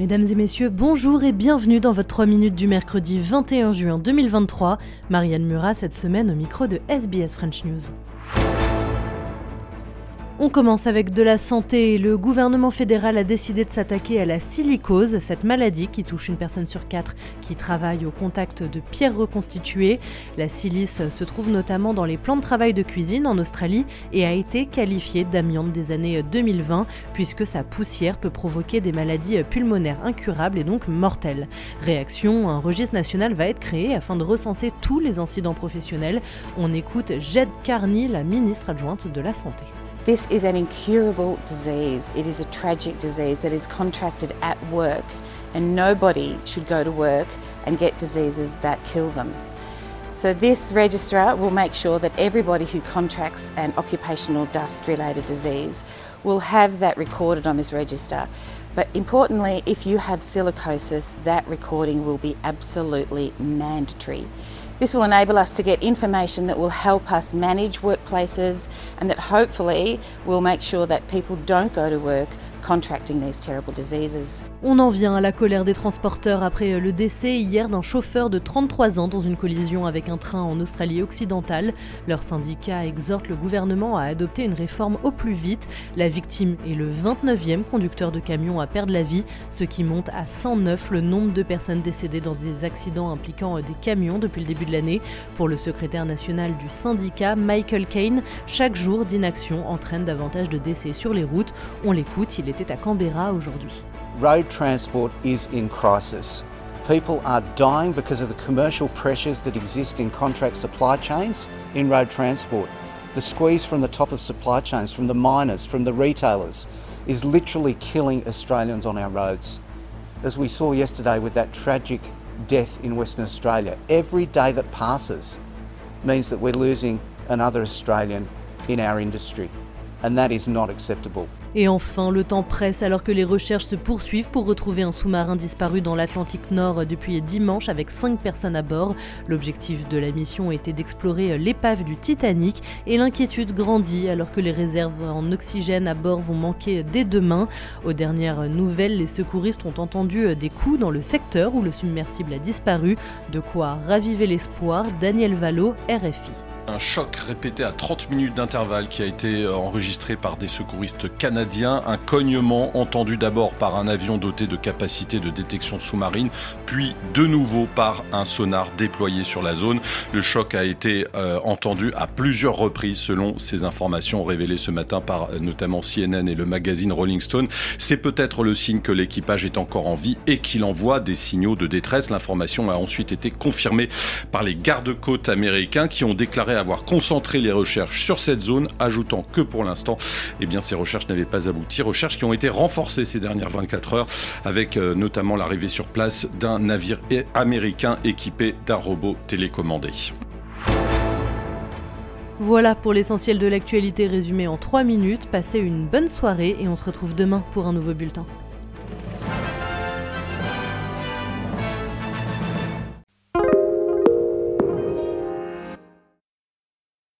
Mesdames et messieurs, bonjour et bienvenue dans votre 3 minutes du mercredi 21 juin 2023. Marianne Murat cette semaine au micro de SBS French News. On commence avec de la santé. Le gouvernement fédéral a décidé de s'attaquer à la silicose, cette maladie qui touche une personne sur quatre qui travaille au contact de pierres reconstituées. La silice se trouve notamment dans les plans de travail de cuisine en Australie et a été qualifiée d'amiante des années 2020 puisque sa poussière peut provoquer des maladies pulmonaires incurables et donc mortelles. Réaction, un registre national va être créé afin de recenser tous les incidents professionnels. On écoute Jed Carney, la ministre adjointe de la Santé. This is an incurable disease. It is a tragic disease that is contracted at work, and nobody should go to work and get diseases that kill them. So, this registrar will make sure that everybody who contracts an occupational dust related disease will have that recorded on this register. But importantly, if you have silicosis, that recording will be absolutely mandatory. This will enable us to get information that will help us manage workplaces and that hopefully will make sure that people don't go to work On en vient à la colère des transporteurs après le décès hier d'un chauffeur de 33 ans dans une collision avec un train en Australie occidentale. Leur syndicat exhorte le gouvernement à adopter une réforme au plus vite. La victime est le 29e conducteur de camion à perdre la vie, ce qui monte à 109 le nombre de personnes décédées dans des accidents impliquant des camions depuis le début de l'année. Pour le secrétaire national du syndicat, Michael Kane, chaque jour d'inaction entraîne davantage de décès sur les routes. On l'écoute, il est était à Canberra aujourd'hui. Road transport is in crisis. People are dying because of the commercial pressures that exist in contract supply chains in road transport. The squeeze from the top of supply chains, from the miners, from the retailers, is literally killing Australians on our roads. As we saw yesterday with that tragic death in Western Australia, every day that passes means that we're losing another Australian in our industry, and that is not acceptable. Et enfin, le temps presse alors que les recherches se poursuivent pour retrouver un sous-marin disparu dans l'Atlantique Nord depuis dimanche avec 5 personnes à bord. L'objectif de la mission était d'explorer l'épave du Titanic et l'inquiétude grandit alors que les réserves en oxygène à bord vont manquer dès demain. Aux dernières nouvelles, les secouristes ont entendu des coups dans le secteur où le submersible a disparu, de quoi raviver l'espoir. Daniel Valo, RFI. Un choc répété à 30 minutes d'intervalle qui a été euh, enregistré par des secouristes canadiens. Un cognement entendu d'abord par un avion doté de capacités de détection sous-marine, puis de nouveau par un sonar déployé sur la zone. Le choc a été euh, entendu à plusieurs reprises selon ces informations révélées ce matin par euh, notamment CNN et le magazine Rolling Stone. C'est peut-être le signe que l'équipage est encore en vie et qu'il envoie des signaux de détresse. L'information a ensuite été confirmée par les gardes-côtes américains qui ont déclaré avoir concentré les recherches sur cette zone, ajoutant que pour l'instant, eh ces recherches n'avaient pas abouti. Recherches qui ont été renforcées ces dernières 24 heures, avec euh, notamment l'arrivée sur place d'un navire américain équipé d'un robot télécommandé. Voilà pour l'essentiel de l'actualité résumée en 3 minutes. Passez une bonne soirée et on se retrouve demain pour un nouveau bulletin.